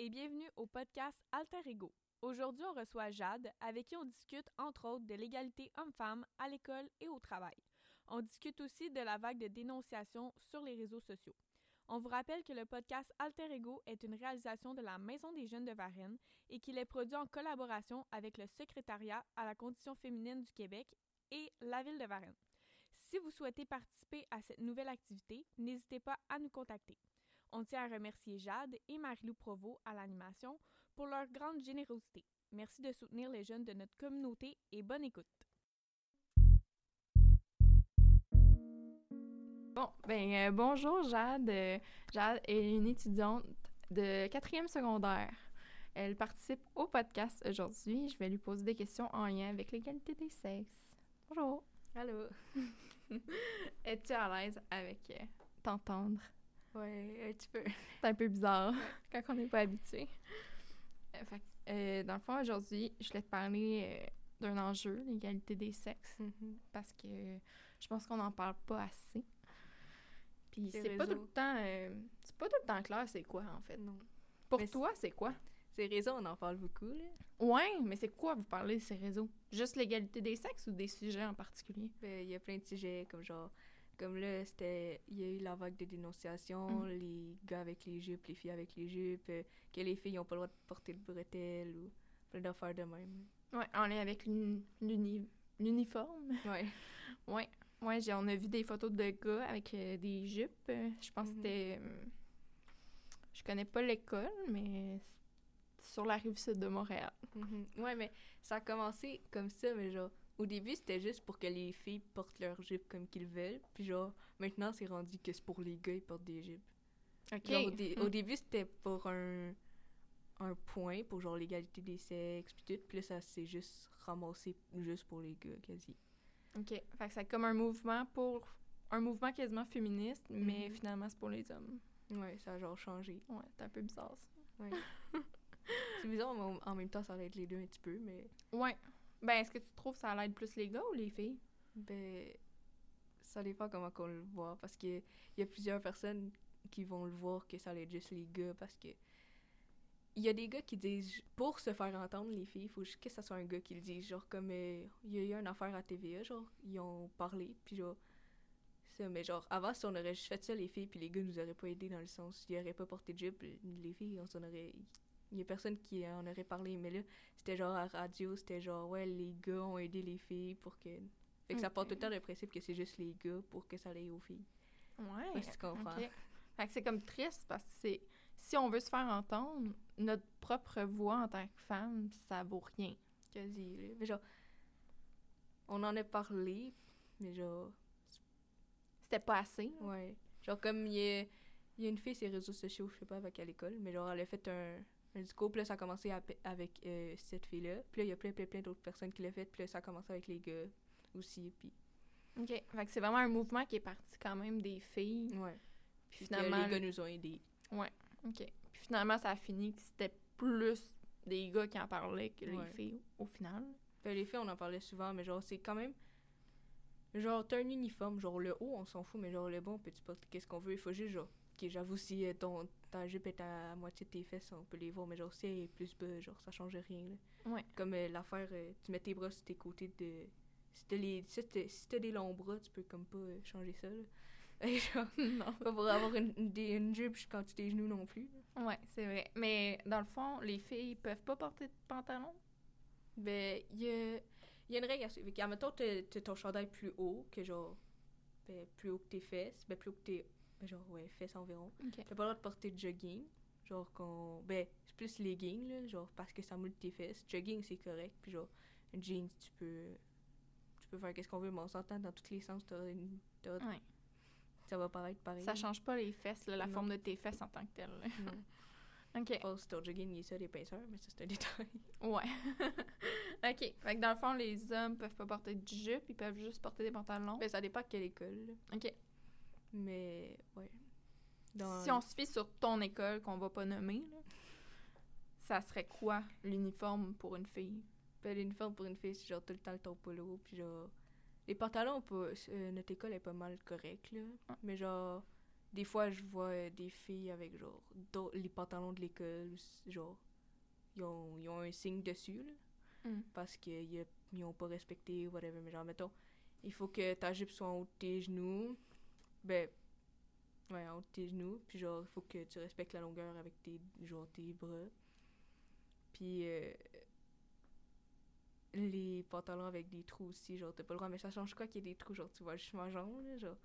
et bienvenue au podcast Alter Ego. Aujourd'hui, on reçoit Jade, avec qui on discute entre autres de l'égalité homme-femme à l'école et au travail. On discute aussi de la vague de dénonciation sur les réseaux sociaux. On vous rappelle que le podcast Alter Ego est une réalisation de la Maison des jeunes de Varennes et qu'il est produit en collaboration avec le secrétariat à la condition féminine du Québec et la ville de Varennes. Si vous souhaitez participer à cette nouvelle activité, n'hésitez pas à nous contacter. On tient à remercier Jade et Marie-Lou Provost à l'animation pour leur grande générosité. Merci de soutenir les jeunes de notre communauté et bonne écoute. Bon, ben euh, bonjour Jade. Euh, Jade est une étudiante de quatrième secondaire. Elle participe au podcast aujourd'hui. Je vais lui poser des questions en lien avec l'égalité des sexes. Bonjour. Allô. Es-tu à l'aise avec euh, t'entendre? Ouais, un petit peu. C'est un peu bizarre quand on n'est pas habitué. Euh, fait euh, dans le fond, aujourd'hui, je voulais te parler euh, d'un enjeu, l'égalité des sexes, Mhm. parce que je pense qu'on n'en parle pas assez. Puis c'est pas tout le temps, euh, c'est pas tout le temps clair c'est quoi en fait. Non. Pour Mais toi, c'est quoi? Ces réseaux, on en parle beaucoup, là. Ouais, mais c'est quoi vous parlez de ces réseaux? Juste l'égalité des sexes ou des sujets en particulier? Ben, Il y a plein de sujets, comme genre... Comme là, c'était... Il y a eu la vague de dénonciation, Mhm. les gars avec les jupes, les filles avec les jupes, euh, que les filles n'ont pas le droit de porter de bretelles, ou plein d'affaires de même. Ouais, en lien avec l'uni- l'uni- l'uniforme. Ouais. Ouais, ouais, on a vu des photos de gars avec euh, des jupes. Je pense que Mhm. c'était. euh, je connais pas l'école, mais sur la rive sud de Montréal. Mhm. Ouais, mais ça a commencé comme ça, mais genre... Au début, c'était juste pour que les filles portent leurs jupes comme qu'ils veulent. Puis genre, maintenant, c'est rendu que c'est pour les gars, ils portent des jupes. Ok. Genre, au, dé- au Hmm. début, c'était pour un, un point, pour genre l'égalité des sexes, puis tout. Puis là, ça s'est juste ramassé juste pour les gars, quasi. Ok. Fait que c'est comme un mouvement pour. Un mouvement quasiment féministe, mais Mhm. finalement c'est pour les hommes. Ouais, ça a genre changé. Ouais, c'est un peu bizarre ça. Ouais. c'est bizarre, mais en- même temps, ça va être les deux un petit peu, mais Ouais. Ben, est-ce que tu trouves que ça l'aide plus les gars ou les filles? ben, ça dépend comment qu'on le voit. Parce que il y a plusieurs personnes qui vont le voir que ça aide juste les gars, parce que il y a des gars qui disent pour se faire entendre les filles, il faut que ça soit un gars qui le dise genre comme euh, il y a eu une affaire à TVA genre ils ont parlé puis genre ça mais genre avant si on aurait juste fait ça les filles puis les gars nous auraient pas aidé dans le sens ils auraient pas porté de jupe les filles on s'en aurait il y a personne qui en aurait parlé mais là c'était genre à la radio c'était genre ouais les gars ont aidé les filles pour que fait que ça part tout le temps le principe que c'est juste les gars pour que ça aille aux filles Ouais. Parce que tu comprends? ok. Fait que c'est comme triste parce que c'est. Si on veut se faire entendre, notre propre voix en tant que femme, ça vaut rien. quasi là. mais genre on en a parlé mais genre C'était pas assez. Ouais. Genre, comme il y a, y a une fille sur les réseaux sociaux, je sais pas avec quelle école, mais genre, elle a fait un, discours, puis là, ça a commencé à- avec euh, cette fille-là. Puis là, il y a plein, plein, plein d'autres personnes qui l'ont fait, puis là, ça a commencé avec les gars aussi, puis... OK. Fait que c'est vraiment un mouvement qui est parti quand même des filles. Ouais. Puis Puis finalement. finalement, les gars nous ont aidés. OK. Puis finalement, ça a fini que c'était plus des gars qui en parlaient que les Ouais. filles, au final. Ben, les filles, on en parlait souvent, mais genre, c'est quand même... Genre, t'as un uniforme, genre, le haut, on s'en fout, mais genre, le bon, peut tu porter qu'est-ce qu'on veut, il faut juste, genre... Ok, j'avoue, si euh, ton, ta jupe est à moitié de tes fesses, on peut les voir, mais genre, si elle est plus bas, genre, ça change rien, là. Ouais. Comme euh, l'affaire, euh, tu mets tes bras sur tes côtés de... Si t'as, les, si t'as, si t'as des longs bras, tu peux comme pas euh, changer ça, là. Genre, non. pas pour avoir une, une, jupe quand tu tes genoux non plus. là. Ouais, c'est vrai. Mais dans le fond, les filles peuvent pas porter de pantalon? Ben, il y a, y a une règle à suivre. Admettons, t'as, t'as ton chandail plus haut que genre... Ben, plus haut que tes fesses. Ben, plus haut que tes... Ben, genre, ouais, fesses environ. OK. T'as pas le droit de porter de jogging. Genre, qu'on... Ben, c'est plus legging, là. Genre, parce que ça moule tes fesses. Jogging, c'est correct. Puis genre, jeans, tu peux... Tu peux faire qu'est-ce qu'on veut, mais on s'entend dans tous les sens. T'auras une... t'auras- Ouais. Ça va paraître pareil. Ça change pas les fesses, là, la Non. forme de tes fesses en tant que telle. OK. Oh, si ton jogging, il est ça, des pinceurs, mais ça, c'est un détail. Ouais. OK. Fait que dans le fond, les hommes peuvent pas porter de jupe, ils peuvent juste porter des pantalons. Ben, ça dépend de quelle école, là. OK. Mais, ouais. Dans- Si on se fie sur ton école qu'on va pas nommer, là, ça serait quoi l'uniforme pour une fille? Ben, l'uniforme pour une fille, c'est genre tout le temps le ton polo, puis genre... Les pantalons, pas, euh, notre école est pas mal correct, là. Ouais. Mais genre, des fois, je vois euh, des filles avec, genre, les pantalons de l'école, genre, ils ont, ils ont un signe dessus, là, Mm. parce qu'ils n'ont pas respecté, whatever. Mais genre, mettons, il faut que ta jupe soit en haut de tes genoux. Ben, ouais, en haut de tes genoux. Puis genre, il faut que tu respectes la longueur avec tes, genre, tes bras. Puis, euh, les pantalons avec des trous aussi, genre, t'as pas le droit. Mais ça change quoi qu'il y ait des trous? Genre, tu vois juste ma jambe, là, genre?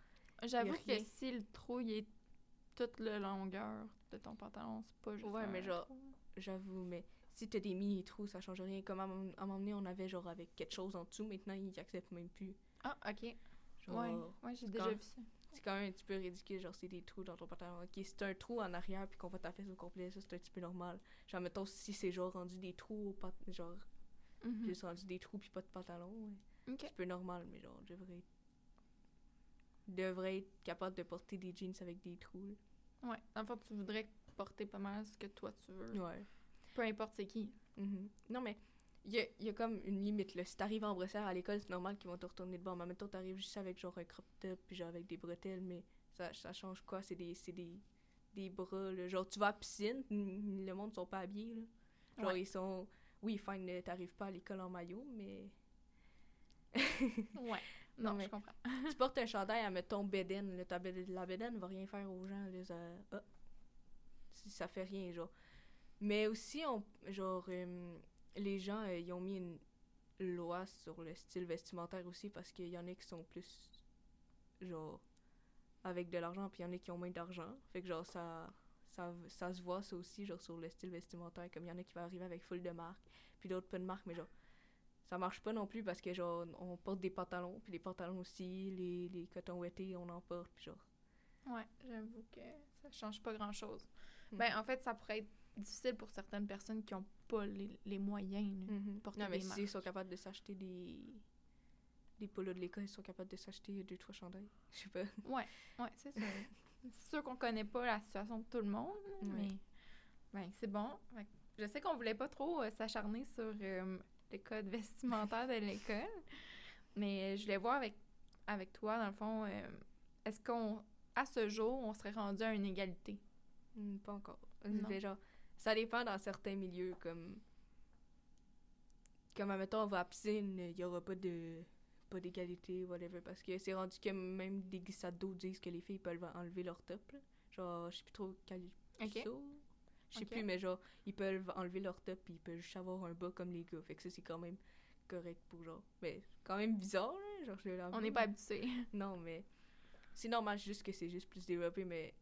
J'avoue que si le trou il est toute la longueur de ton pantalon, c'est pas juste. Ouais, mais genre. J'avoue, mais si t'as des mini-trous, ça change rien. Comme à, un moment donné, on avait genre avec quelque chose en dessous, maintenant ils acceptent même plus. Ah, ok. Genre, ouais, ouais, j'ai déjà vu ça. C'est quand même un petit peu ridicule, genre c'est des trous dans ton pantalon. Ok, si t'as un trou en arrière puis qu'on voit ta fesse au complet, ça c'est un petit peu normal. Genre, mettons, si c'est genre rendu des trous au genre, Mhm. juste rendu des trous puis pas de pantalon, ouais. C'est un peu normal, mais genre, devrait être... devrait être capable de porter des jeans avec des trous. Ouais. En fait, tu voudrais porter pas mal ce que toi tu veux. Ouais. Peu importe c'est qui. Mhm. Non, mais il y a, y a comme une limite. Là. Si t'arrives en brossière à l'école, c'est normal qu'ils vont te retourner de bord. Mais mettons, t'arrives juste avec genre un crop top, puis genre avec des bretelles, mais ça, ça change quoi? C'est des, c'est des, des bras, là. Genre, tu vas à la piscine, le monde sont pas habillés, là. Genre, Ouais. ils sont... Oui, fine, euh, t'arrives pas à l'école en maillot, mais... Ouais. Non, mais- je comprends. tu portes un chandail à mettre ton bédaine, là, ta bédaine- la bédaine va rien faire aux gens, là, ça. Si ça fait rien, genre. Mais aussi, on, genre, euh, les gens, euh, ils ont mis une loi sur le style vestimentaire aussi, parce qu'il y en a qui sont plus, genre, avec de l'argent, puis il y en a qui ont moins d'argent. Fait que, genre, ça, ça, ça se voit, ça aussi, genre, sur le style vestimentaire, comme il y en a qui vont arriver avec full de marques, puis d'autres pas de marques, mais genre, ça marche pas non plus parce que genre on porte des pantalons puis les pantalons aussi les, les cotons ouettés on en porte puis genre Ouais, j'avoue que ça change pas grand chose. Mm. Ben, en fait, ça pourrait être difficile pour certaines personnes qui ont pas les, les moyens. là. porter non mais des si marques. ils sont capables de s'acheter des des polos de l'école ils sont capables de s'acheter deux trois chandails je sais pas Ouais, ouais, c'est sûr. c'est sûr qu'on connaît pas la situation de tout le monde, Ouais. mais ben, c'est bon. Je sais qu'on voulait pas trop euh, s'acharner sur euh, le code vestimentaire de l'école, mais je voulais voir avec, avec toi, dans le fond, euh, est-ce qu'on, à ce jour, on serait rendu à une égalité? Hmm, pas encore Non. genre ça dépend dans certains milieux comme comme admettons on va à la piscine il y aura pas de pas d'égalité whatever parce que c'est rendu que même des glissades d'eau disent que les filles peuvent enlever leur top là. genre je sais plus trop quel Ok. ça. Je sais plus, mais genre, ils peuvent enlever leur top puis ils peuvent juste avoir un bas comme les gars. Fait que ça, c'est quand même correct pour genre. Mais quand même bizarre, là. Genre, je On n'est pas habitué. Non, mais. C'est normal, juste que c'est juste plus développé, mais.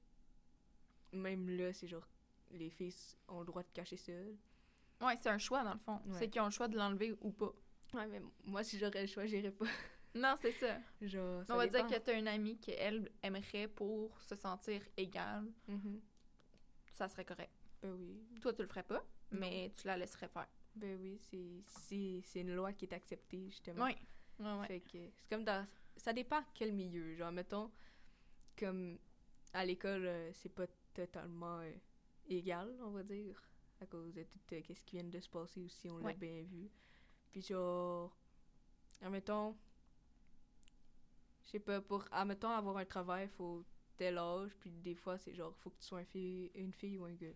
Même là, c'est genre. Les filles ont le droit de cacher seules. ouais, c'est un choix, dans le fond. Ouais. C'est qu'ils ont le choix de l'enlever ou pas. Ouais, mais moi, si j'aurais le choix, j'irais pas. Non, c'est ça. genre. ça on va dépend. dire que t'as une amie qui, elle, aimerait pour se sentir égale. Mhm. Ça serait correct. Ben oui. Toi, tu le ferais pas, mais tu la laisserais faire. Ben oui, c'est- une loi qui est acceptée, justement. Oui. Ouais, ouais. Fait que c'est comme dans. Ça dépend quel milieu. Genre, mettons, comme à l'école, euh, c'est pas totalement euh, égal, on va dire. À cause de tout euh, ce qui vient de se passer aussi, on l'a Ouais. bien vu. Puis genre. Admettons. Je sais pas, pour. Admettons, avoir un travail, faut tel âge. Puis des fois, c'est genre, faut que tu sois un une fille ou un gars.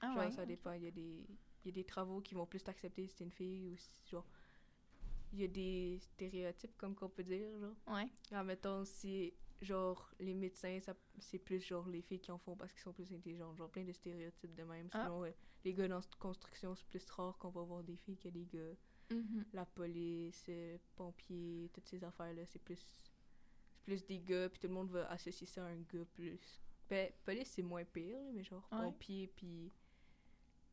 Ah genre, ouais. ça dépend. Il y, a des, il y a des travaux qui vont plus t'accepter si t'es une fille ou si, genre. Il y a des stéréotypes, comme qu'on peut dire, genre. Ouais. En mettons, si, genre, les médecins, ça- c'est plus, genre, les filles qui en font parce qu'ils sont plus intelligentes. Genre, plein de stéréotypes de même. Ah. Sinon, euh, les gars dans cette construction, c'est plus rare qu'on va voir des filles que des gars. Mhm. La police, euh, pompiers, toutes ces affaires-là, c'est plus... C'est plus des gars, puis tout le monde va associer ça à un gars plus. Ben, police, c'est moins pire, mais genre, Ouais. pompiers, puis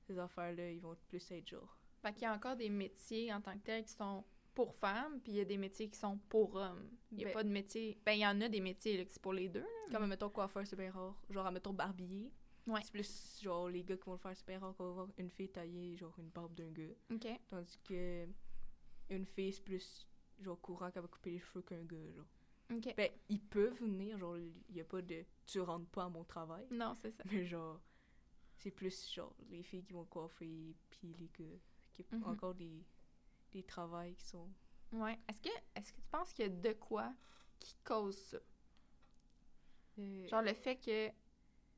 ces affaires-là, ils vont plus être genre... Fait qu'il y a encore des métiers en tant que tels qui sont pour femmes, puis il y a des métiers qui sont pour hommes. Il n'y a Ben- pas de métier. Ben, il y en a des métiers là, que c'est pour les deux. là. Comme, mettons, coiffeur, c'est bien rare. Genre, mettons, barbier. Ouais. C'est plus, genre, les gars qui vont le faire, c'est bien rare qu'on va voir une fille tailler, genre, une barbe d'un gars. OK. Tandis que une fille, c'est plus, genre, courant qu'elle va couper les cheveux qu'un gars, genre. OK. Ben, ils peuvent venir, genre, il y a pas de « tu rentres pas à mon travail Non, c'est ça. ». Mais genre, c'est plus, genre, les filles qui vont coiffer, puis les gars. Qui Mhm. encore des, des travails qui sont... Ouais. Est-ce que, est-ce que tu penses qu'il y a de quoi qui cause ça? euh, Genre le fait que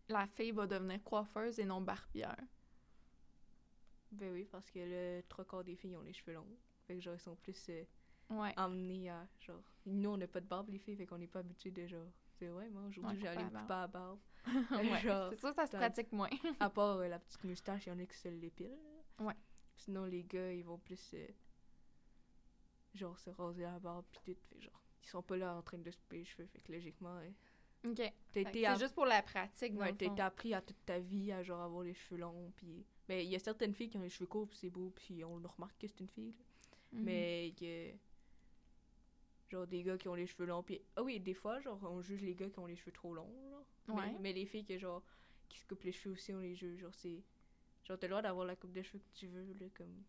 la fille va devenir coiffeuse et non barbière. Ben oui, parce que le trois quarts des filles ont les cheveux longs. Fait que genre, ils sont plus euh, Ouais. emmenés à genre. Nous, on n'a pas de barbe, les filles, fait qu'on n'est pas habitués de genre. C'est ouais, moi aujourd'hui, Ouais, allé couper la couper à barbe. ouais. genre, C'est sûr ça se pratique moins. À part euh, la petite moustache, il y en a qui se l'épilent. Ouais. Sinon, les gars, ils vont plus. euh, genre, se raser la barbe, pis tout. Fait genre, ils sont pas là en train de se couper les cheveux. Fait que logiquement, ouais. OK. C'est juste pour la pratique, ouais, t'as appris à toute ta vie à genre avoir les cheveux longs. Puis. Mais il y a certaines filles qui ont les cheveux courts, pis c'est beau, puis on le remarque que c'est une fille. Mhm. Mais que. Genre des gars qui ont les cheveux longs. Puis. Ah oui, des fois, genre, on juge les gars qui ont les cheveux trop longs, genre. Mais- Ouais. Mais, les filles que, genre, qui se coupent les cheveux aussi, on les juge. Genre, c'est. Genre, t'as le droit d'avoir la coupe de cheveux que tu veux, là, comme.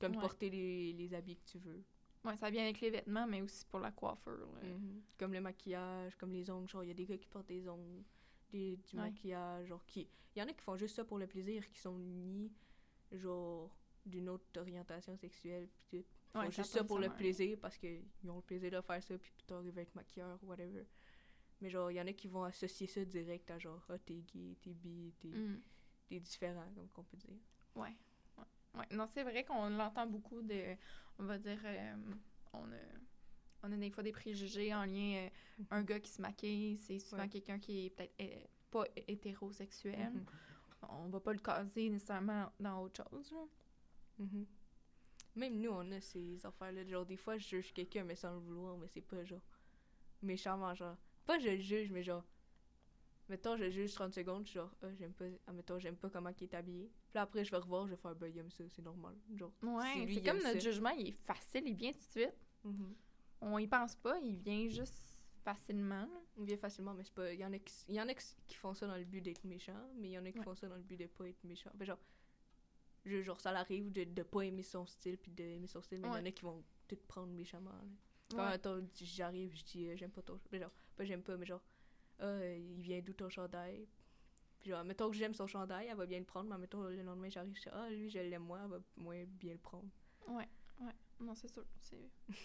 Comme Ouais. porter les, les habits que tu veux. Ouais, ça vient avec les vêtements, mais aussi pour la coiffure. là. Mhm. Comme le maquillage, comme les ongles. Genre, il y a des gars qui portent des ongles, des, du Ouais. maquillage. Genre, qui. Il y en a qui font juste ça pour le plaisir, qui sont ni, genre, d'une autre orientation sexuelle, puis tout. Ils font Ouais, juste ça pour le plaisir parce qu'ils ont le plaisir de faire ça, puis plus tard ils être maquilleurs ou whatever. Mais genre, il y en a qui vont associer ça direct à genre, ah, t'es gay, t'es bi, t'es Mhm. t'es différent, comme qu'on peut dire. Ouais. Ouais. Non, c'est vrai qu'on l'entend beaucoup de. On va dire. euh, on, a, on a des fois des préjugés en lien. euh, un gars qui se maquille, c'est souvent Ouais. quelqu'un qui est peut-être euh, pas hétérosexuel. Mhm. On va pas le caser nécessairement dans autre chose. Mhm. Même nous, on a ces affaires-là. Genre, des fois, je juge quelqu'un, mais sans le vouloir, mais c'est pas genre méchamment, genre. Pas je le juge, mais genre. Mettons, je juge 30 secondes, genre, ah, j'aime pas. Ah, mettons, j'aime pas comment il est habillé. Puis après, je vais revoir, je vais faire, ben, il aime ça, c'est normal. Genre. Ouais, c'est comme notre ça. jugement, il est facile, il vient tout de suite. Mhm. On y pense pas, il vient juste facilement. Il vient facilement, mais c'est pas. Il y en a qui, y en a qui qui font ça dans le but d'être méchant, mais il y en a qui Ouais. font ça dans le but de pas être méchant. Genre, je- genre, ça l'arrive de, de pas aimer son style, puis d'aimer son style, mais il y en a qui vont tout prendre méchamment. là. Quand Ouais. j'arrive, je dis euh, j'aime pas ton chandail. Genre, pas j'aime pas, mais genre, euh, il vient d'où ton chandail? Puis genre, mettons que j'aime son chandail, elle va bien le prendre, mais mettons le lendemain, j'arrive, je dis, ah, lui, je l'aime moins, elle va moins bien le prendre. Ouais, ouais. Non, c'est sûr.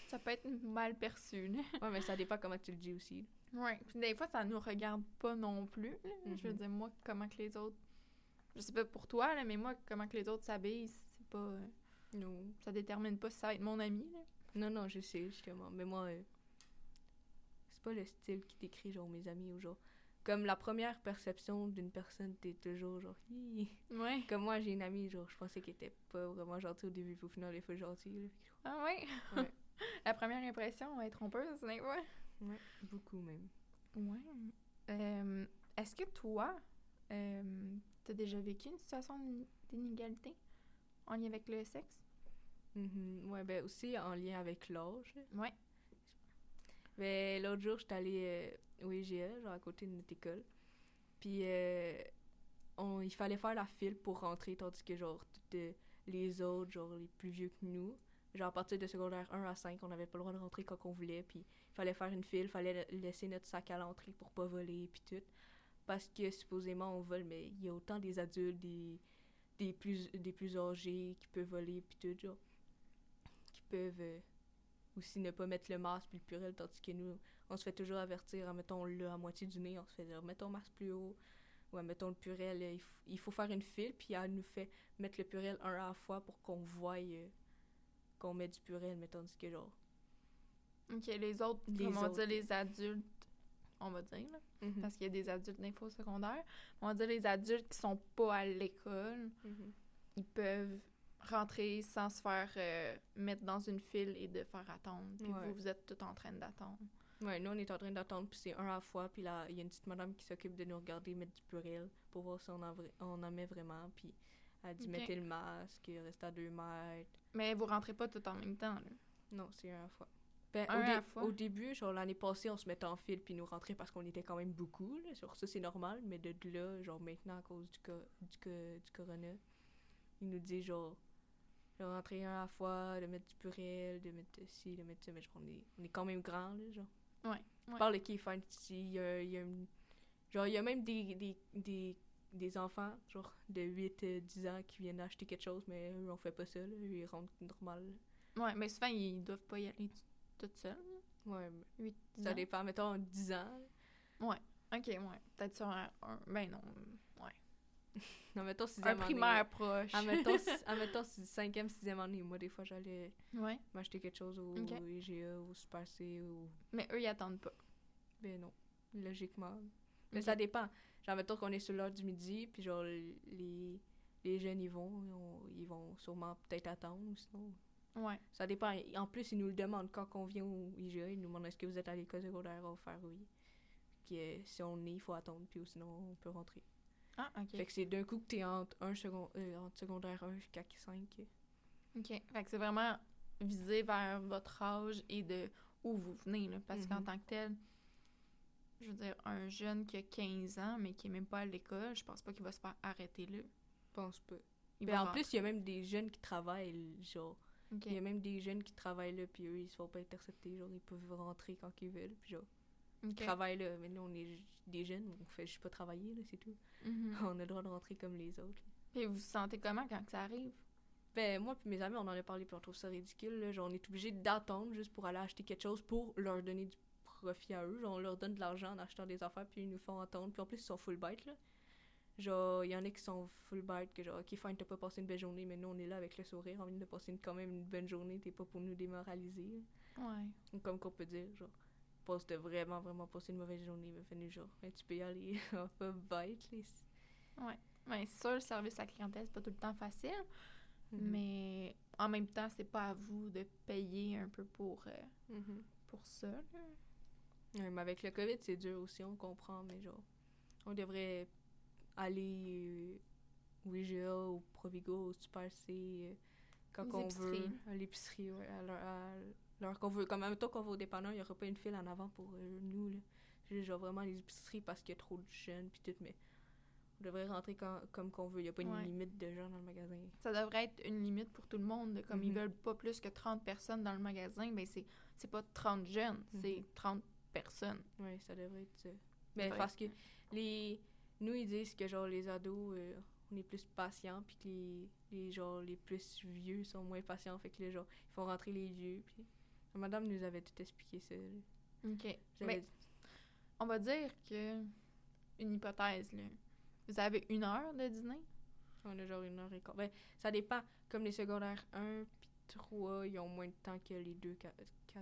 Ça peut être mal perçu. là. Ouais, mais ça dépend comment tu le dis aussi. Ouais. Puis des fois, ça nous regarde pas non plus. Je veux Mhm. dire, moi, comment que les autres. Je sais pas pour toi, là, mais moi, comment que les autres s'habillent, c'est pas. euh, Non. Ça détermine pas si ça va être mon ami. Là. Non, non, je sais, justement. Mais moi, euh, c'est pas le style qui décrit, genre, mes amis ou genre. Comme la première perception d'une personne, t'es toujours genre, Hi. Ouais. Comme moi, j'ai une amie, genre, je pensais qu'elle était pas vraiment gentille au début, puis au final, elle est pas gentille. là. Ah ouais? Ouais. La première impression est trompeuse, des fois. Ouais, beaucoup même. Ouais. Euh, Est-ce que toi, euh, t'as déjà vécu une situation d'in- d'inégalité en lien avec le sexe? Mhm. Ouais, ben aussi en lien avec l'âge. Ouais. Ben, l'autre jour, j'étais allée euh, au IGA, genre à côté de notre école. Puis, euh, on, il fallait faire la file pour rentrer, tandis que, genre, toutes euh, les autres, genre, les plus vieux que nous, genre, à partir de secondaire 1 à 5, on n'avait pas le droit de rentrer quand on voulait. Puis, il fallait faire une file, il fallait la- laisser notre sac à l'entrée pour pas voler, puis tout. Parce que, supposément, on vole, mais il y a autant des adultes, des, des, plus, des plus âgés qui peuvent voler, puis tout, genre, qui peuvent... euh, aussi ne pas mettre le masque puis le purel, tandis que nous, on se fait toujours avertir, en mettant le à moitié du nez, on se fait dire, mets ton masque plus haut, ou mettons le purel, il, il faut faire une file, puis elle nous fait mettre le purel un à la fois pour qu'on voie euh, qu'on met du purel, mais tandis que genre... Ok, les autres, Les comment autres. dire, les adultes, on va dire, là, Mhm. parce qu'il y a des adultes d'info secondaire, on va dire les adultes qui sont pas à l'école, Mhm. ils peuvent rentrer sans se faire euh, mettre dans une file et de faire attendre. Puis Ouais. vous, vous êtes tout en train d'attendre. Ouais, nous, on est en train d'attendre, puis c'est un à la fois, puis là, il y a une petite madame qui s'occupe de nous regarder mettre du purel pour voir si on en, on en met vraiment, puis elle dit, Ok. mettez le masque, restez à deux mètres, Mais vous rentrez pas tout en même temps, là. Non, c'est un à la fois. Ben, Un au, à la fois? au début, genre l'année passée, on se mettait en file puis nous rentrait parce qu'on était quand même beaucoup. Là. Sur ça, c'est normal. Mais de là, genre maintenant, à cause du, co- du, co- du corona, ils nous disent genre de rentrer un à la fois, de mettre du purel, de mettre ci, de mettre ça. Mais genre, on est, on est quand même grand, là, genre. Ouais, ouais. Je parle de qui fan ici. Il y a, y a une- genre, il y a même des, des, des, des enfants, genre de 8-10 ans, qui viennent acheter quelque chose, mais eux, on fait pas ça. Là. Ils rentrent normal. là. Ouais, mais souvent, ils doivent pas y aller tout- seuls. Ouais, mais ça ans. dépend. Mettons 10 ans. Ouais. Ok, ouais. Peut-être sur un, un- Ben non. Non, mettons sixième Un primaire proche. Admettons, si- admettons si- cinquième, sixième année. Moi, des fois, j'allais Ouais. m'acheter quelque chose au Ok. IGA, au Super C, ou... Mais eux, ils attendent pas. Ben non, logiquement. Mais ça dépend. Genre, mettons qu'on est sur l'heure du midi, puis genre, les, les jeunes, ils vont, on- ils vont sûrement peut-être attendre, sinon... Ouais. Ça dépend. En plus, ils nous le demandent quand on vient au IGA. Ils nous demandent est-ce que vous êtes à l'école secondaire? On va faire oui. Euh, si on est, il faut attendre. Puis sinon, on peut rentrer. Ah, ok. Fait que c'est d'un coup que t'es entre, un second, euh, entre secondaire 1 jusqu'à 5. Ok. Fait que c'est vraiment visé vers votre âge et de où vous venez, là. Parce qu'en Mhm. tant que tel, je veux dire, un jeune qui a 15 ans, mais qui est même pas à l'école, je pense pas qu'il va se faire arrêter là. Je pense pas. Il Ben, en rentrer. plus, il y a même des jeunes qui travaillent. Genre, il y a même des jeunes qui travaillent là. Puis eux, ils se font pas intercepter. Genre, ils peuvent rentrer quand ils veulent. Puis genre, ils Ok. travaillent là. Mais nous, on est des jeunes. On fait juste pas travailler, là, c'est tout. Mhm. On a le droit de rentrer comme les autres. Et vous vous sentez comment quand ça arrive? Ben, moi puis mes amis, on en a parlé, puis on trouve ça ridicule. Là. Genre, on est obligé d'attendre juste pour aller acheter quelque chose pour leur donner du profit à eux. Genre, on leur donne de l'argent en achetant des affaires, puis ils nous font attendre. Puis en plus, ils sont full bite, là. Genre, il y en a qui sont full bite, que genre, ok, fine, t'as pas passé une belle journée, mais nous, on est là avec le sourire, on vient de passer une- quand même une bonne journée, t'es pas pour nous démoraliser. là. Ouais. Ou Comme qu'on peut dire, genre, passe de vraiment, vraiment passer une mauvaise journée, mais fais genre, Hey, tu peux y aller, on va bite, les. Ouais, c'est sûr, le service à la clientèle, c'est pas tout le temps facile, Mhm. mais en même temps, c'est pas à vous de payer un peu pour, euh, Mhm. pour ça. là. Ouais, mais avec le COVID, c'est dur aussi, on comprend, mais genre, on devrait aller euh, au IGA, au Provigo, au Super C, euh, quand Les on veut, à l'épicerie, ouais, à l'heure- à l'heure qu'on veut. Comme même temps qu'on va au dépanneur, il n'y aura pas une file en avant pour euh, nous, là. Genre, vraiment les épiceries parce qu'il y a trop de jeunes, puis tout, mais on devrait rentrer quand, comme qu'on veut. Il n'y a pas une limite de gens dans le magasin. Ça devrait être une limite pour tout le monde. de Comme ils Mhm. veulent pas plus que 30 personnes dans le magasin, ben c'est c'est pas 30 jeunes, c'est Mhm. 30 personnes. Oui, ça devrait être ça. Mais parce que les nous ils disent que genre les ados euh, on est plus patients puis que les, les genre les plus vieux sont moins patients fait que les gens ils font rentrer les vieux puis madame nous avait tout expliqué ça. OK. Mais on va dire que une hypothèse là. Vous avez une heure de dîner? On a genre une heure et quart. Ben, ça dépend comme les secondaires 1 puis 3, ils ont moins de temps que les 2 4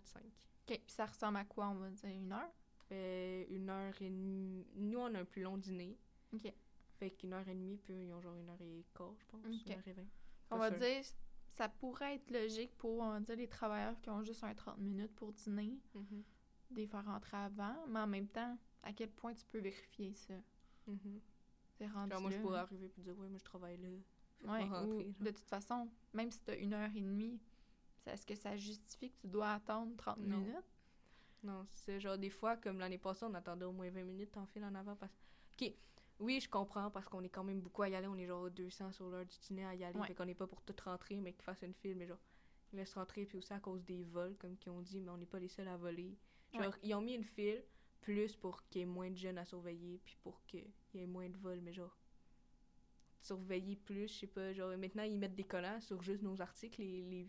5. OK, puis ça ressemble à quoi on va dire une heure? Fait une heure et demie. Nous on a un plus long dîner. OK. Fait qu'une heure et demie puis ils ont genre une heure et quart, je pense, Ok. une heure et vingt. On va sûr. dire ça pourrait être logique pour on va dire les travailleurs qui ont juste un 30 minutes pour dîner, Mhm. de les faire rentrer avant, mais en même temps, à quel point tu peux vérifier ça? Mhm. C'est rendu Genre, moi, je pourrais arriver et dire, ouais, moi, je travaille là. Ouais, rentrer. ou de toute façon, même si tu as une heure et demie, est-ce que ça justifie que tu dois attendre 30 Non. minutes? Non, c'est genre, des fois, comme l'année passée, on attendait au moins 20 minutes en file en avant. Parce... OK, oui, je comprends, parce qu'on est quand même beaucoup à y aller. On est genre 200 sur l'heure du dîner à y aller. Ouais. Fait qu'on n'est pas pour tout rentrer, mais qu'ils fassent une file. Mais genre, ils laissent rentrer, puis aussi à cause des vols, comme qu'ils ont dit, mais on n'est pas les seuls à voler. Genre, Ouais. ils ont mis une file plus pour qu'il y ait moins de jeunes à surveiller, puis pour qu'il y ait moins de vols, mais genre, surveiller plus, je sais pas, genre, maintenant, ils mettent des collants sur juste nos articles, les, les,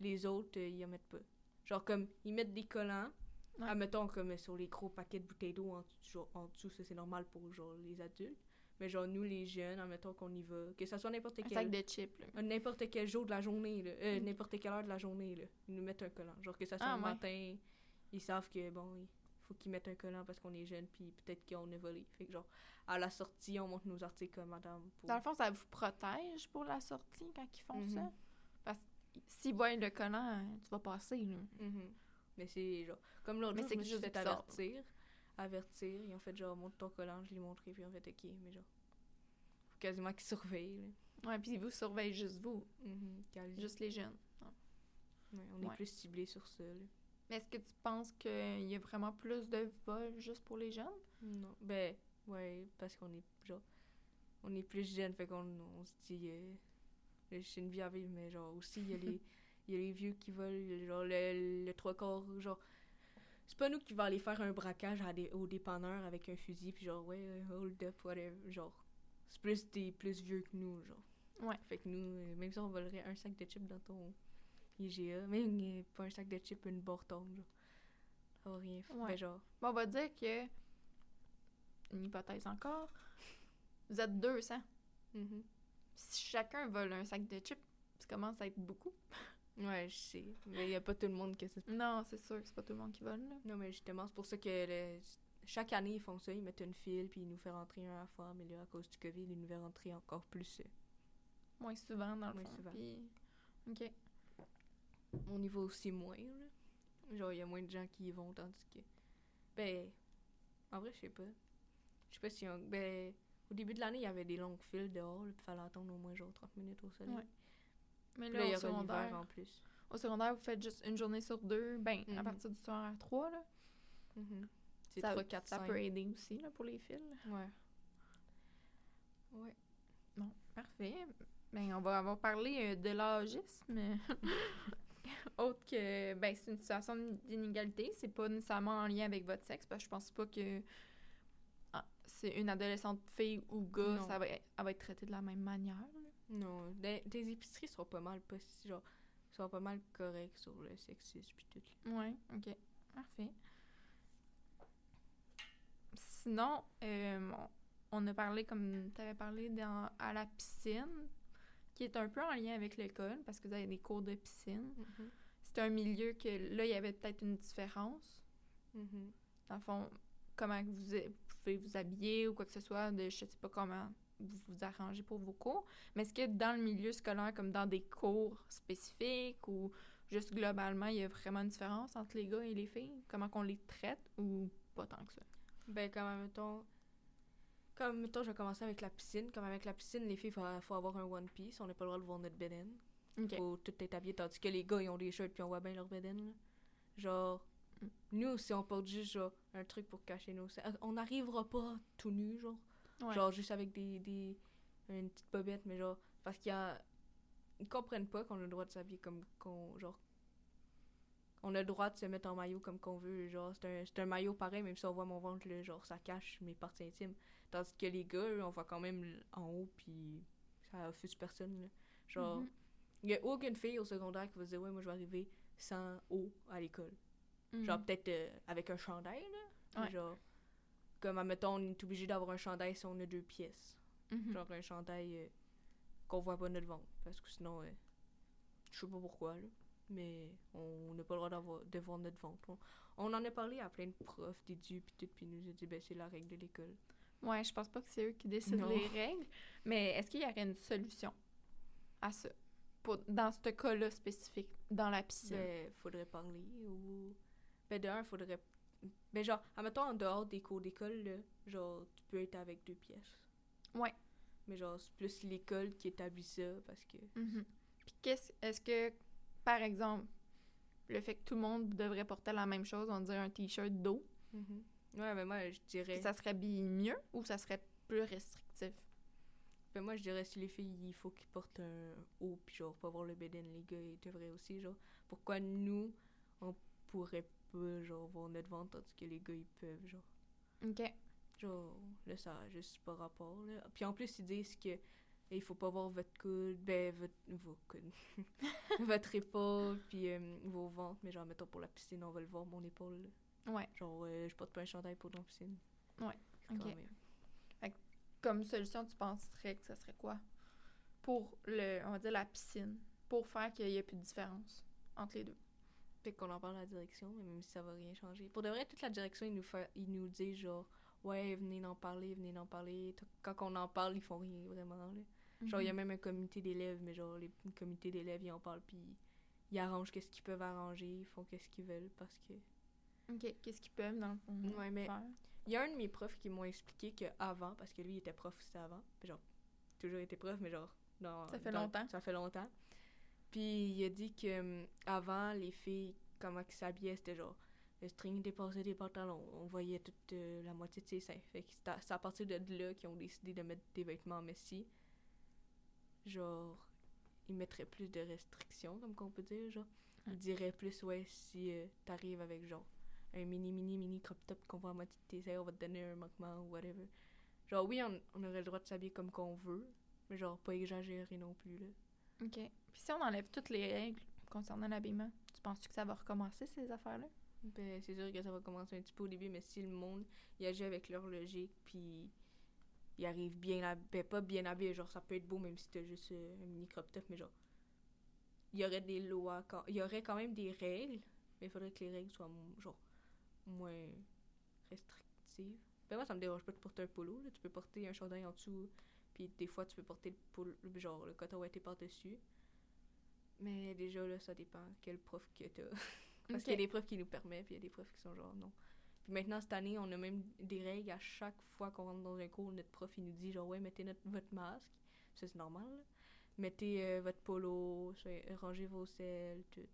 les autres, euh, ils en mettent pas. Genre, comme, ils mettent des collants, Ouais. admettons, comme sur les gros paquets de bouteilles d'eau en, genre, en dessous, ça, c'est normal pour, genre, les adultes. Mais genre, nous, les jeunes, admettons qu'on y va, que ça soit n'importe Un quel... sac de chips, là. Euh, n'importe quel jour de la journée, là. Euh, Ok. n'importe quelle heure de la journée, là. Ils nous mettent un collant. Genre que ça soit Ah, le ouais. matin, ils savent que, bon, il faut qu'ils mettent un collant parce qu'on est jeune, puis peut-être qu'on a volé. Fait que, genre, à la sortie, on montre nos articles comme madame. Pour... Dans le fond, ça vous protège pour la sortie quand ils font Mhm. ça? Parce que s'ils voient le collant, tu vas passer, là. Mhm. Mais c'est genre, comme l'autre jour, je me suis juste fait bizarre. avertir. Avertir, ils ont fait genre, montre ton collant, je l'ai montré, puis ils ont fait ok, mais genre, faut quasiment qu'ils surveillent, là. Ouais, puis ils vous surveillent juste vous, Mhm. Quasi. juste les jeunes. Ouais, on est Ouais. plus ciblé sur ça, là. Mais est-ce que tu penses qu'il y a vraiment plus de vols juste pour les jeunes? Non. Ben, ouais, parce qu'on est, genre, on est plus jeunes, fait qu'on on se dit, euh, c'est une vie à vivre, mais genre, aussi, il y a les, il y a les vieux qui veulent, genre, le, le trois quarts, genre, c'est pas nous qui va aller faire un braquage à des, au dépanneur avec un fusil, puis genre, ouais, hold up, whatever, genre, c'est plus des plus vieux que nous, genre. Ouais. Fait que nous, euh, même si on volerait un sac de chips dans ton IGA, même euh, pas un sac de chips, une barre tombe, genre, ça va rien faire. Ouais. Ben, genre, Bon, on va dire que une hypothèse encore, vous êtes 200. Mhm. Si chacun vole un sac de chips, ça commence à être beaucoup. Ouais, je sais. Mais il n'y a pas tout le monde que c'est. Non, c'est sûr que c'est pas tout le monde qui vole, là. Non, mais justement, c'est pour ça que le- chaque année, ils font ça. Ils mettent une file, puis ils nous font rentrer un à la fois. Mais là, à cause du COVID, ils nous font rentrer encore plus. euh, Moins souvent, dans le Moins fond. souvent. puis- OK. On y va aussi moins, là. Genre, il y a moins de gens qui y vont, tandis que. Ben. En vrai, je sais pas. Je sais pas si. on- Ben. Au début de l'année, il y avait des longues files dehors, là, puis fallait attendre au moins genre 30 minutes au soleil. Ouais. Mais là, là, il y au aura secondaire, en plus. au secondaire, vous faites juste une journée sur deux. Ben, à Mhm. partir du soir à trois, là. Mhm. C'est ça, 3, 4, ça 5. peut aider aussi, là, pour les fils. Ouais. Ouais. Bon, parfait. Ben, on va avoir parlé euh, de l'agisme. Autre que, ben, c'est une situation d'inégalité. C'est pas nécessairement en lien avec votre sexe, parce que je pense pas que ah, c'est une adolescente fille ou gars, Non. ça va, elle va être traitée de la même manière. Non, des, des épiceries seront pas mal pas si- genre seront pas mal corrects sur le sexisme puis tout. Ouais, ok. Parfait. Sinon, euh, on a parlé, comme tu avais parlé, dans, à la piscine, qui est un peu en lien avec l'école, parce que vous avez des cours de piscine. C'était un milieu que là, il y avait peut-être une différence. Mhm. Dans le fond, comment vous, vous pouvez vous habiller ou quoi que ce soit, de, je sais pas comment vous vous arrangez pour vos cours. Mais est-ce que dans le milieu scolaire, comme dans des cours spécifiques ou juste globalement, il y a vraiment une différence entre les gars et les filles? Comment qu'on les traite ou pas tant que ça? Ben comme mettons comme mettons je vais commencer avec la piscine, comme avec la piscine les filles faut, faut avoir un one piece, on n'a pas le droit de voir notre bedaine. OK. Faut tout être habillé tandis que les gars ils ont des shirts puis on voit bien leur bedaine. Genre Mm. nous si on porte juste genre un truc pour cacher nos seins, on n'arrivera pas tout nu genre. Ouais. Genre juste avec des, des une petite bobette mais genre parce qu'il y a ils comprennent pas qu'on a le droit de s'habiller comme qu'on genre on a le droit de se mettre en maillot comme qu'on veut genre c'est un, c'est un maillot pareil même si on voit mon ventre genre ça cache mes parties intimes tandis que les gars eux, on voit quand même en haut puis ça offuse personne là. genre Mhm. il y a aucune fille au secondaire qui va se dire ouais moi je vais arriver sans haut à l'école Mhm. genre peut-être euh, avec un chandail là Ouais. genre comme admettons on est obligé d'avoir un chandail si on a deux pièces Mhm. genre un chandail euh, qu'on voit pas notre ventre parce que sinon euh, je sais pas pourquoi là mais on n'a pas le droit d'avoir de voir notre ventre on, on en a parlé à plein de profs d'édu puis tout puis ils nous a dit ben c'est la règle de l'école Ouais, je pense pas que c'est eux qui décident Non. les règles. Mais est-ce qu'il y aurait une solution à ça? Pour, dans ce cas-là spécifique, dans la piscine? ben faudrait parler ou ben d'un faudrait ben genre admettons en dehors des cours d'école là, genre tu peux être avec deux pièces Ouais. mais genre c'est plus l'école qui établit ça parce que Mhm. Puis qu'est-ce est-ce que, par exemple, le fait que tout le monde devrait porter la même chose, on dirait un t-shirt d'eau, ouais mais moi je dirais ça serait bien mieux ou ça serait plus restrictif? Ben moi, je dirais si les filles, il faut qu'ils portent un haut, puis genre, pas voir le bédaine, les gars, ils devraient aussi, genre. Pourquoi nous, on pourrait pas, genre, voir notre ventre, tandis que les gars, ils peuvent, genre. OK. Genre, là, ça a juste pas rapport, là. Puis en plus, ils disent que eh, il faut pas voir votre coude, ben, votre, vos coudes, votre épaule, puis euh, vos ventres, mais genre, mettons, pour la piscine, on va le voir, mon épaule, là. Ouais. Genre, euh, je porte pas un chandail pour dans la piscine. Ouais, ok. même. Comme solution, tu penserais que ça serait quoi? Pour le, on va dire la piscine, pour faire qu'il n'y ait plus de différence entre les deux. Qu'on en parle à la direction, mais même si ça va rien changer. Pour de vrai, toute la direction, ils nous, fait, ils nous disent genre, ouais, venez en parler, venez en parler. Quand on en parle, ils font rien vraiment. Là. Genre, il y a Mhm. même un comité d'élèves, mais genre, les le comité d'élèves, ils en parlent, puis ils arrangent qu'est-ce qu'ils peuvent arranger, ils font qu'est-ce qu'ils veulent, parce que. OK. Qu'est-ce qu'ils peuvent, dans le fond, Ouais, mais-? Il y a un de mes profs qui m'ont expliqué qu'avant, parce que lui, il était prof aussi avant, puis genre, toujours été prof, mais genre, dans, Ça fait dans- longtemps. Ça fait longtemps. Puis il a dit que hum, avant, les filles, comment qu'ils s'habillaient, c'était genre le string dépassait des pantalons. On voyait toute euh, la moitié de ses seins. Fait que c'est à, partir de là qu'ils ont décidé de mettre des vêtements messi. Genre, ils mettraient plus de restrictions, comme qu'on peut dire, genre. Ils diraient plus, ouais, si euh, t'arrives avec genre un mini, mini, mini crop top qu'on voit à moitié de tes seins, on va te donner un manquement ou whatever. Genre, oui, on, on aurait le droit de s'habiller comme qu'on veut, mais genre, pas exagérer non plus, là. OK. Si on enlève toutes les règles concernant l'habillement, tu penses que ça va recommencer, ces affaires-là? Ben, c'est sûr que ça va commencer un petit peu au début, mais si le monde il agit avec leur logique, puis il arrive bien habillé, ben, pas bien habillé, genre ça peut être beau même si t'as juste euh, un mini crop top, mais genre, il y aurait des lois, il y aurait quand même des règles, mais il faudrait que les règles soient genre moins restrictives. Ben, moi ça me dérange pas de porter un polo, là. tu peux porter un chandail en dessous, puis des fois tu peux porter le polo, genre le coton par-dessus. Mais déjà là, ça dépend quel prof que t'as. Parce qu'il y a des profs qui nous permettent, puis il y a des profs qui sont genre non. Puis maintenant, cette année, on a même des règles à chaque fois qu'on rentre dans un cours. Notre prof, il nous dit genre, ouais, mettez notre, votre masque. Ça, c'est normal. là. Mettez euh, votre polo, rangez vos selles, tout.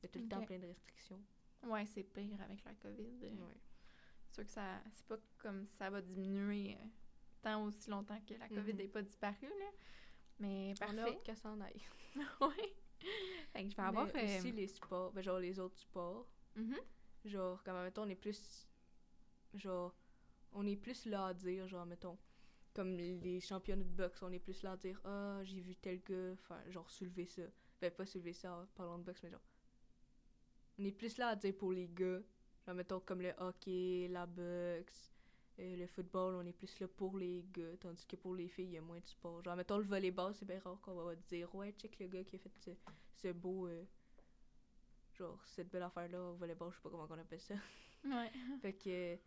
Il y a tout le temps plein de restrictions. Ouais, c'est pire avec la COVID. euh. Ouais. C'est sûr que ça c'est pas comme ça va diminuer euh, tant aussi longtemps que la COVID Mhm. n'est pas disparue, là. Mais On a parfait. hâte qu'elle s'en aille. ouais. Fait que je vais avoir... Mais euh, aussi les sports, ben, genre les autres sports. mhm. Genre, comme, mettons, on est plus. Genre, on est plus là à dire, genre, mettons, comme les championnats de boxe, on est plus là à dire, ah, j'ai vu tel gars faire, genre, soulever ça. Ben, pas soulever ça en parlant de boxe, mais genre. On est plus là à dire pour les gars, genre, mettons, comme le hockey, la boxe, euh, le football, on est plus là pour les gars, tandis que pour les filles, il y a moins de sport. Genre, mettons, le volleyball, c'est bien rare qu'on va dire, ouais, check le gars qui a fait ce, ce beau. euh, genre, cette belle affaire-là au volleyball, je sais pas comment on appelle ça. Ouais. Fait que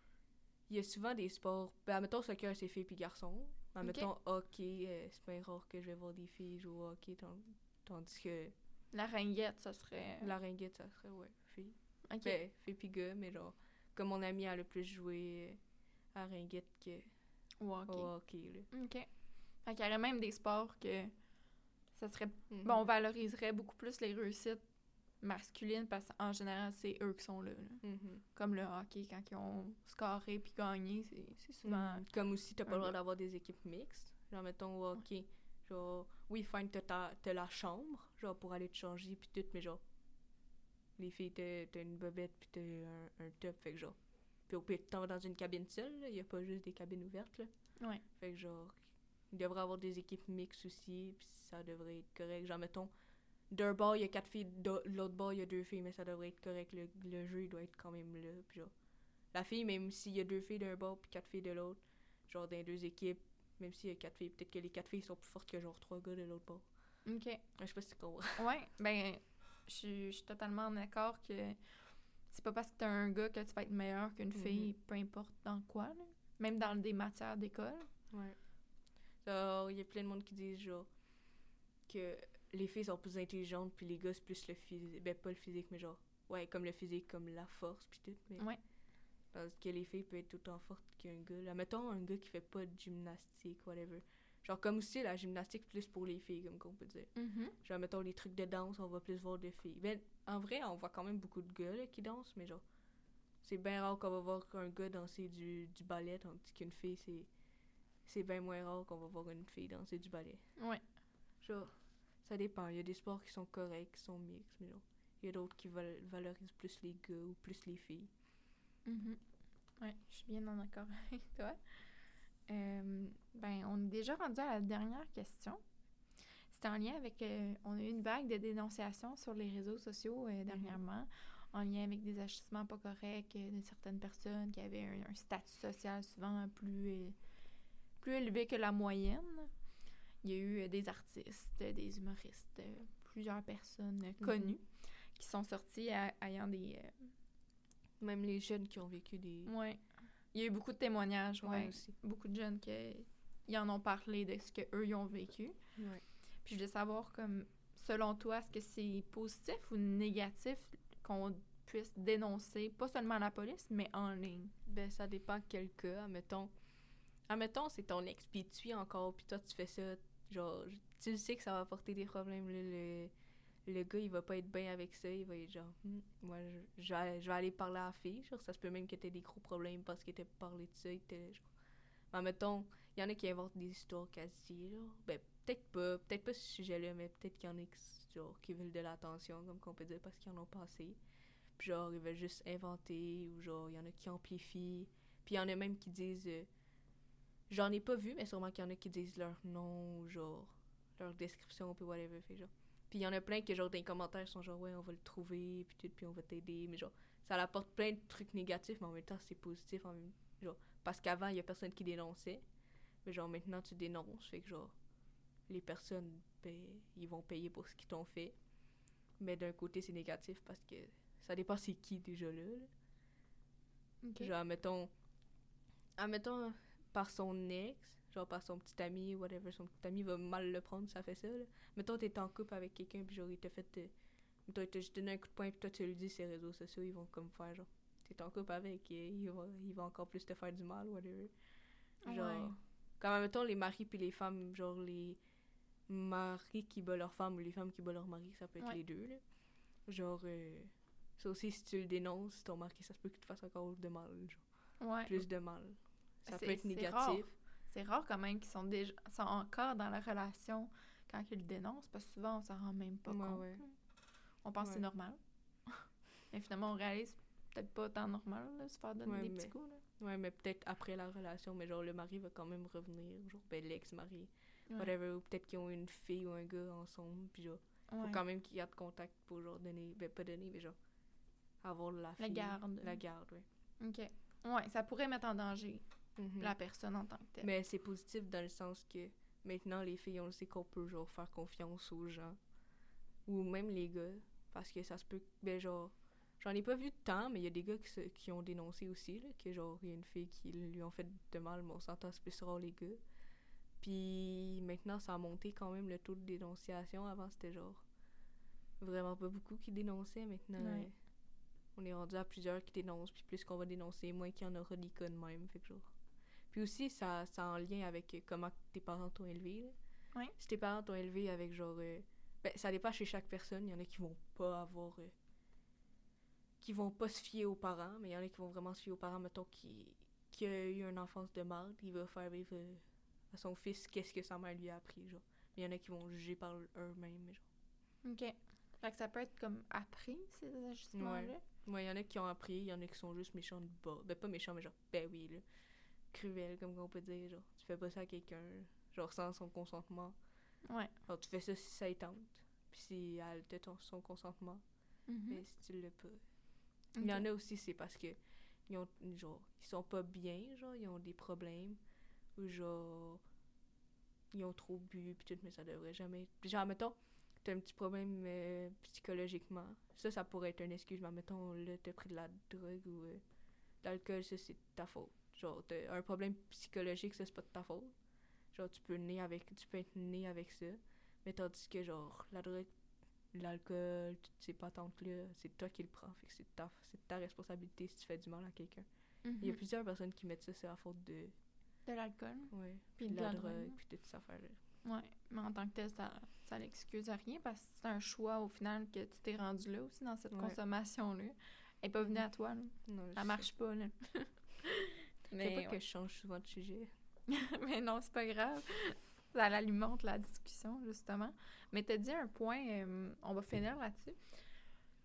il y a souvent des sports. Ben, admettons, soccer, c'est filles puis garçons. Admettons, hockey, euh, c'est pas rare que je vais voir des filles jouer au hockey, tandis que La ringuette, ça serait... la ringuette, ça serait, ouais, filles. OK. Ben, filles puis gars, mais genre, comme mon amie, elle a plus joué à ringuette que hockey. au hockey, là. OK. Fait qu'il y aurait même des sports que ça serait... Mhm. Bon, on valoriserait beaucoup plus les réussites masculines parce qu'en général, c'est eux qui sont là, là. Mhm. Comme le hockey, quand ils ont scoré puis gagné, c'est souvent... Mhm. Comme aussi, t'as pas le droit d'avoir des équipes mixtes. Genre, mettons, au hockey, genre, oui, fine, t'as ta- t'as la chambre, genre, pour aller te changer, puis tout, mais genre, les filles, t'as une bobette, puis t'as un, un top, fait que genre, puis au pire, t'en vas dans une cabine seule, là, y a pas juste des cabines ouvertes, là. Ouais. Fait que genre, il devrait avoir des équipes mixtes aussi, puis ça devrait être correct. Genre, mettons, d'un bord, il y a quatre filles, de l'autre bord, il y a deux filles, mais ça devrait être correct. Le, le jeu, il doit être quand même là. Puis genre, la fille, même s'il y a deux filles d'un bord puis quatre filles de l'autre, genre dans les deux équipes, même s'il y a quatre filles, peut-être que les quatre filles sont plus fortes que genre trois gars de l'autre bord. OK. Je sais pas si tu comprends. Ouais, ben, je suis- je suis totalement d'accord que c'est pas parce que t'es un gars que tu vas être meilleur qu'une Mhm. fille, peu importe dans quoi, là. Même dans des matières d'école. Ouais. Genre, il y a plein de monde qui disent genre que les filles sont plus intelligentes puis les gars c'est plus le physique. Ben, pas le physique, mais genre, ouais, comme le physique, comme la force puis tout. Mais Ouais. Parce que les filles peuvent être autant fortes qu'un gars. Là, mettons un gars qui fait pas de gymnastique, whatever. Genre, comme aussi la gymnastique plus pour les filles, comme qu'on peut dire. Genre, mettons les trucs de danse, on va plus voir de filles. Ben, en vrai, on voit quand même beaucoup de gars là, qui dansent, mais genre, c'est bien rare qu'on va voir un gars danser du, du ballet, tandis qu'une fille, c'est. C'est bien moins rare qu'on va voir une fille danser du ballet. Ouais. Genre, ça dépend. Il y a des sports qui sont corrects, qui sont mixtes, mais genre, il y a d'autres qui val- valorisent plus les gars ou plus les filles. Mhm. Ouais, je suis bien en accord avec toi. Euh, ben, on est déjà rendu à la dernière question. C'était en lien avec. euh, on a eu une vague de dénonciations sur les réseaux sociaux euh, dernièrement, en lien avec des agissements pas corrects euh, de certaines personnes qui avaient un, un statut social souvent plus, plus élevé que la moyenne. Il y a eu des artistes, des humoristes, plusieurs personnes euh, connues qui sont sorties à- ayant des. Même les jeunes qui ont vécu des. Ouais. Il y a eu beaucoup de témoignages, ouais. aussi. Beaucoup de jeunes qui ils en ont parlé de ce qu'eux, ils ont vécu. Ouais. Puis je voulais savoir, comme, selon toi, est-ce que c'est positif ou négatif qu'on puisse dénoncer, pas seulement la police, mais en ligne? Ben, ça dépend quel cas. Admettons, admettons c'est ton ex, puis tu suis encore, puis toi, tu fais ça. Genre, tu sais que ça va apporter des problèmes. le, le gars, il va pas être bien avec ça. Il va être genre, Hmm, moi, je, vais, aller parler à la fille. Genre, ça se peut même que t'aies des gros problèmes parce qu'il t'a parlé de ça. Il. Mais admettons, il y en a qui inventent des histoires quasi, genre. Ben, peut-être pas, peut-être pas ce sujet-là, mais peut-être qu'il y en a qui, genre, qui veulent de l'attention, comme qu'on peut dire, parce qu'ils en ont passé. Puis genre, ils veulent juste inventer, ou genre, il y en a qui amplifient. Puis il y en a même qui disent. euh, J'en ai pas vu, mais sûrement qu'il y en a qui disent leur nom, ou genre, leur description, puis whatever. Fait genre, Puis il y en a plein qui, genre, dans les commentaires, sont genre, ouais, on va le trouver, puis tout, puis on va t'aider. Mais genre, ça apporte plein de trucs négatifs, mais en même temps, c'est positif. En même... genre, parce qu'avant, il y a personne qui dénonçait. Mais genre, maintenant, tu dénonces. Fait que, genre, les personnes, ben, ils vont payer pour ce qu'ils t'ont fait. Mais d'un côté, c'est négatif parce que ça dépend c'est qui déjà là. Genre, admettons, admettons, par son ex, genre par son petit ami, whatever, son petit ami va mal le prendre, ça fait ça, là. Mettons, t'es en couple avec quelqu'un, puis genre, il t'a fait. euh, mettons, il t'a juste donné un coup de poing, puis toi, tu le dis sur les réseaux sociaux, ils vont comme faire, genre, t'es en couple avec, et il va, il va encore plus te faire du mal, whatever. Genre, Ouais. comme, mettons, les maris puis les femmes, genre, les maris qui battent leur femme ou les femmes qui battent leur mari, ça peut être Ouais. les deux, là. Genre, euh, ça aussi, si tu le dénonces, ton mari, ça se peut qu'il te fasse encore de mal, genre Ouais. plus de mal. Ça peut être négatif. rare. C'est rare quand même qu'ils sont déjà sont encore dans la relation quand ils le dénoncent parce que souvent on s'en rend même pas Ouais, compte. ouais. On pense que c'est normal. Mais finalement on réalise peut-être pas tant normal là, se faire donner des mais- petits coups là. Ouais, mais peut-être après la relation, mais genre le mari va quand même revenir, genre ben, l'ex-mari, Ouais. whatever, ou peut-être qu'ils ont une fille ou un gars ensemble, puis genre, faut Ouais. quand même qu'ils gardent contact pour genre donner, ben pas donner, mais genre avoir la La fille. garde. La garde, ouais. OK. Ouais, ça pourrait mettre en danger Mhm. la personne en tant que telle. Mais c'est positif dans le sens que maintenant les filles, on sait qu'on peut genre faire confiance aux gens, ou même les gars, parce que ça se peut, ben genre, j'en ai pas vu tant, mais il y a des gars qui, se- qui ont dénoncé aussi, là, que genre, il y a une fille qui lui ont fait de mal, mais on s'entend, plus rare les gars. Puis maintenant, ça a monté quand même le taux de dénonciation. Avant, c'était genre vraiment pas beaucoup qui dénonçaient. Maintenant, Ouais. euh, on est rendu à plusieurs qui dénoncent. Puis plus qu'on va dénoncer, moins qu'il y en aura des cas de même. Fait que genre. Puis aussi, ça, ça a en lien avec euh, comment tes parents t'ont élevé. là. Ouais. Si tes parents t'ont élevé avec genre. euh, ben, ça dépend chez chaque personne. Il y en a qui vont pas avoir. euh, qui vont pas se fier aux parents, mais il y en a qui vont vraiment se fier aux parents, mettons, qui, qui a eu une enfance de merde, il va faire vivre euh, à son fils qu'est-ce que sa mère lui a appris, genre. Mais il y en a qui vont juger par eux-mêmes, genre. OK. Fait que ça peut être comme appris ces ajustements-là. Ouais, il y en a qui ont appris, il y en a qui sont juste méchants de bas. Ben, pas méchants, mais genre, ben oui, là. Cruel, comme on peut dire, genre. Tu fais pas ça à quelqu'un, genre, sans son consentement. Ouais. Alors, tu fais ça si ça y tente. Puis si elle te ton, son consentement. Mhm. Mais si tu l'as pas. Il y en a aussi, c'est parce que ils ont genre ils sont pas bien, genre ils ont des problèmes ou genre ils ont trop bu puis tout mais ça devrait jamais genre mettons t'as un petit problème euh, psychologiquement ça ça pourrait être une excuse mais mettons là t'as pris de la drogue ou euh, de l'alcool ça c'est ta faute genre t'as un problème psychologique ça c'est pas de ta faute genre tu peux né avec tu peux être né avec ça mais tandis que genre la drogue l'alcool, toutes ces patentes-là, c'est toi qui le prends. Fait que c'est ta, c'est ta responsabilité si tu fais du mal à quelqu'un. Il y a Mhm. plusieurs personnes qui mettent ça, c'est la faute de, De l'alcool. ouais, Puis de de la, drogue, drogue. puis toutes ces affaires-là. Ouais, mais en tant que tel, ça, ça l'excuse à rien parce que c'est un choix au final que tu t'es rendu là aussi dans cette Ouais. consommation-là. Elle est pas venue à toi, là. Non, Ça sais. marche pas, là. C'est mais, pas que je change souvent de sujet. mais non, c'est pas grave. Ça alimente la discussion, justement. Mais t'as dit un point, euh, on va finir là-dessus.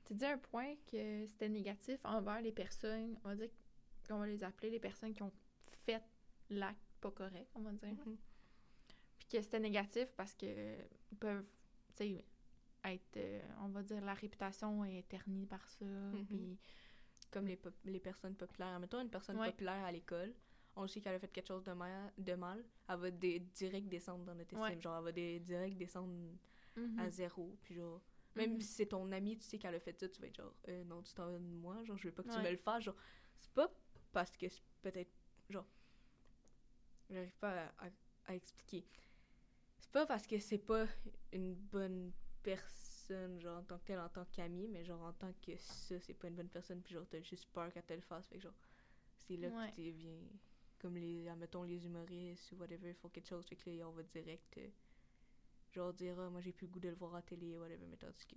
T'as dit un point que c'était négatif envers les personnes, on va dire qu'on va les appeler les personnes qui ont fait l'acte pas correct, on va dire. Mhm. Puis que c'était négatif parce que ils peuvent, tu sais, être, euh, on va dire, la réputation est ternie par ça. Mhm. Puis, Comme les, les personnes populaires. Mettons une personne Ouais. populaire à l'école, on sait qu'elle a fait quelque chose de mal, de mal elle va dé- direct descendre dans notre estime. Ouais. Genre, elle va dé- direct descendre Mhm. à zéro. Puis genre, même si c'est ton ami, tu sais qu'elle a fait ça, tu vas être genre, euh, non, tu t'en veux de moi, genre, je veux pas que tu me le fasses. Genre, c'est pas parce que c'est peut-être, genre, j'arrive pas à, à- à expliquer. C'est pas parce que c'est pas une bonne personne, genre, en tant que telle, en tant qu'ami, mais genre, en tant que ça, c'est pas une bonne personne, puis genre, t'as juste peur qu'elle te le fasse. Fait que genre, c'est là Ouais. que tu deviens, comme les, admettons, les humoristes ou whatever, ils font quelque chose, fait que là, on va direct. euh, genre dire ah, moi j'ai plus le goût de le voir à télé whatever mais tandis que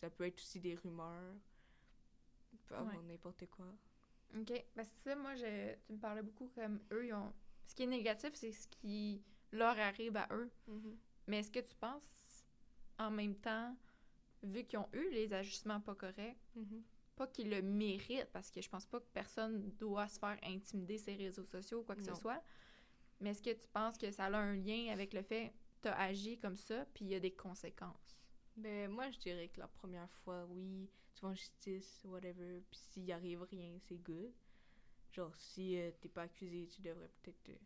ça peut être aussi des rumeurs il peut avoir Ouais. n'importe quoi OK. Parce que ça, moi, je, tu me parlais beaucoup comme eux, ils ont... Ce qui est négatif, c'est ce qui leur arrive à eux. Mais est-ce que tu penses, en même temps, vu qu'ils ont eu les ajustements pas corrects, pas qu'ils le méritent, parce que je pense pas que personne doit se faire intimider ses réseaux sociaux ou quoi que Non. ce soit, mais est-ce que tu penses que ça a un lien avec le fait que tu as agi comme ça, puis il y a des conséquences? Ben, moi, je dirais que la première fois, oui, tu vas en justice, whatever, puis s'il arrive rien, c'est good. Genre, si euh, t'es pas accusé, tu devrais peut-être euh,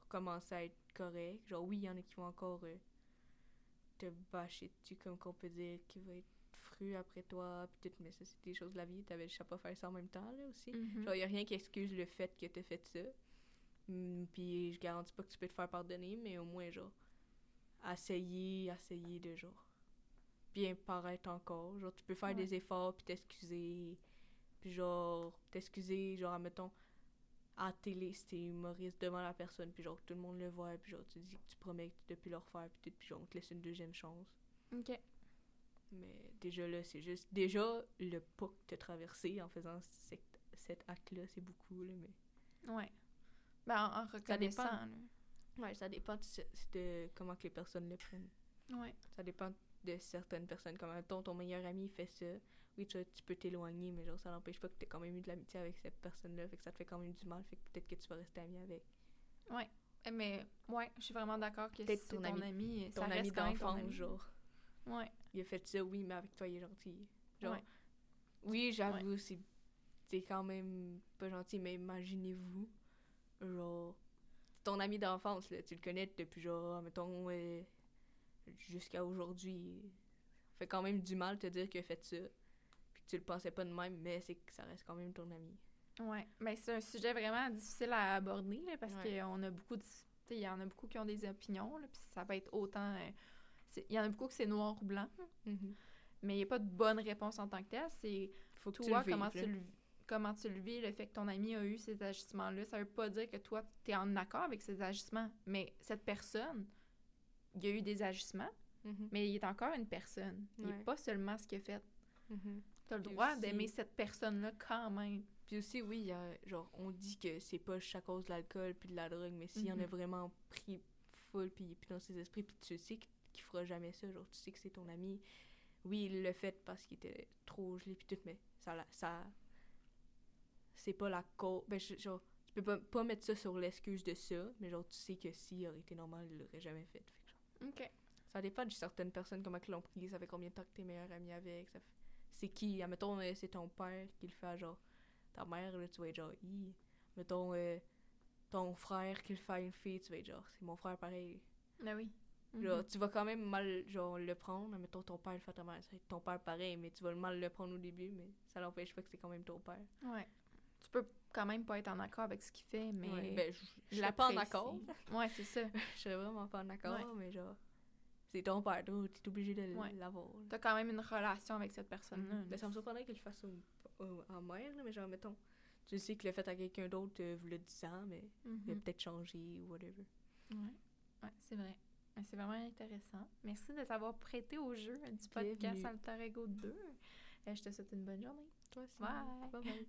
recommencer à être correct. Genre, oui, il y en a qui vont encore euh, te bâcher dessus, comme qu'on peut dire, qui va être fru après toi, puis tout, mais ça, c'est des choses de la vie, t'avais juste à pas faire ça en même temps, là, aussi. Mhm. Genre, y a rien qui excuse le fait que t'as fait ça. Hum, puis je garantis pas que tu peux te faire pardonner, mais au moins, genre, essayer, essayer de, genre, bien paraître encore. Genre, tu peux faire Ouais. des efforts, puis t'excuser. Puis genre, t'excuser, genre, admettons, à la télé, si t'es humoriste devant la personne, puis genre, tout le monde le voit, puis genre, tu dis que tu promets que tu peux plus le refaire, puis tout, puis genre, on te laisse une deuxième chance. OK. Mais déjà là, c'est juste. Déjà, le pas que t'as traversé en faisant cet, cet acte-là, c'est beaucoup, là, mais. Ouais. Ben, en, en reconnaissant, dépend. là. Ouais, ça dépend de, comment que les personnes le prennent. Ouais. Ça dépend de certaines personnes. Comme, mettons, ton meilleur ami fait ça. Oui, tu, tu peux t'éloigner, mais genre, ça n'empêche pas que tu quand même eu de l'amitié avec cette personne-là. Fait que ça te fait quand même du mal. Fait que peut-être que tu vas rester ami avec. Eh, Mais, ouais, je suis vraiment d'accord que si ton, ton ami- ami, Ton ça ami ton d'enfance, genre. Ouais. Il a fait ça, oui, mais avec toi, il est gentil. Genre, Ouais. oui, j'avoue, c'est c'est quand même pas gentil, mais imaginez-vous, genre, ton ami d'enfance, là, tu le connais depuis, genre, mettons, euh, jusqu'à aujourd'hui. Ça fait quand même du mal de te dire qu'il a fait ça, tu le pensais pas de même, mais c'est que ça reste quand même ton ami. Ouais, mais c'est un sujet vraiment difficile à aborder là, parce Ouais. qu'on a beaucoup de. Il y en a beaucoup qui ont des opinions, puis ça va être autant. euh, Il y en a beaucoup que c'est noir ou blanc, mais il n'y a pas de bonne réponse en tant que telle. C'est Faut que toi, tu comment, vives, tu le, comment tu le vis, le fait que ton ami a eu ces agissements-là. Ça veut pas dire que toi, tu es en accord avec ces agissements, mais cette personne, il y a eu des agissements, Mhm. mais il est encore une personne. Il n'est Ouais. pas seulement ce qu'il a fait. Mhm. Tu as le droit aussi- d'aimer cette personne-là quand même. Puis aussi, oui, genre, on dit que c'est pas juste à cause de l'alcool puis de la drogue, mais s'il y en a Mhm. vraiment pris full puis, puis dans ses esprits, puis tu sais qu- qu'il fera jamais ça, genre, tu sais que c'est ton ami. Oui, il l'a fait parce qu'il était trop gelé puis tout, mais ça, ça c'est pas la cause. Ben, genre, tu peux pas, pas mettre ça sur l'excuse de ça, mais genre, tu sais que s'il aurait été normal, il l'aurait jamais fait. Fait que, genre, OK. ça dépend de certaines personnes, comment ils l'ont pris, ça fait combien de temps que t'es meilleur ami avec, ça fait- c'est qui, admettons, euh, c'est ton père qui le fait à genre, ta mère, là, tu vas être genre, hi. Mettons, euh, ton frère qui le fait à une fille, tu vas être genre, c'est mon frère pareil. Ben oui. Genre, Mhm. tu vas quand même mal, genre, le prendre, mettons, ton père le fait à ta mère, être ton père pareil, mais tu vas mal le prendre au début, mais ça n'empêche pas que c'est quand même ton père. Ouais. Tu peux quand même pas être en accord avec ce qu'il fait, mais. Ouais, ben, je je serais pas en accord, Ouais, c'est ça. je serais vraiment pas en accord, Ouais. mais genre, c'est ton père, tu es obligé de Ouais. l'avoir. là. T'as quand même une relation avec cette personne-là. Mhm. Ben, ça me surprendrait qu'il le fasse au, au- en là, mais genre, mettons, tu sais qu'il l'a fait à quelqu'un d'autre euh, v'là 10 ans, mais il a peut-être changé ou whatever. Ouais, ouais c'est vrai. C'est vraiment intéressant. Merci de t'avoir prêté au jeu du podcast. Alter Ego 2. Euh, je te souhaite une bonne journée. Toi aussi. Bye. Bye bye.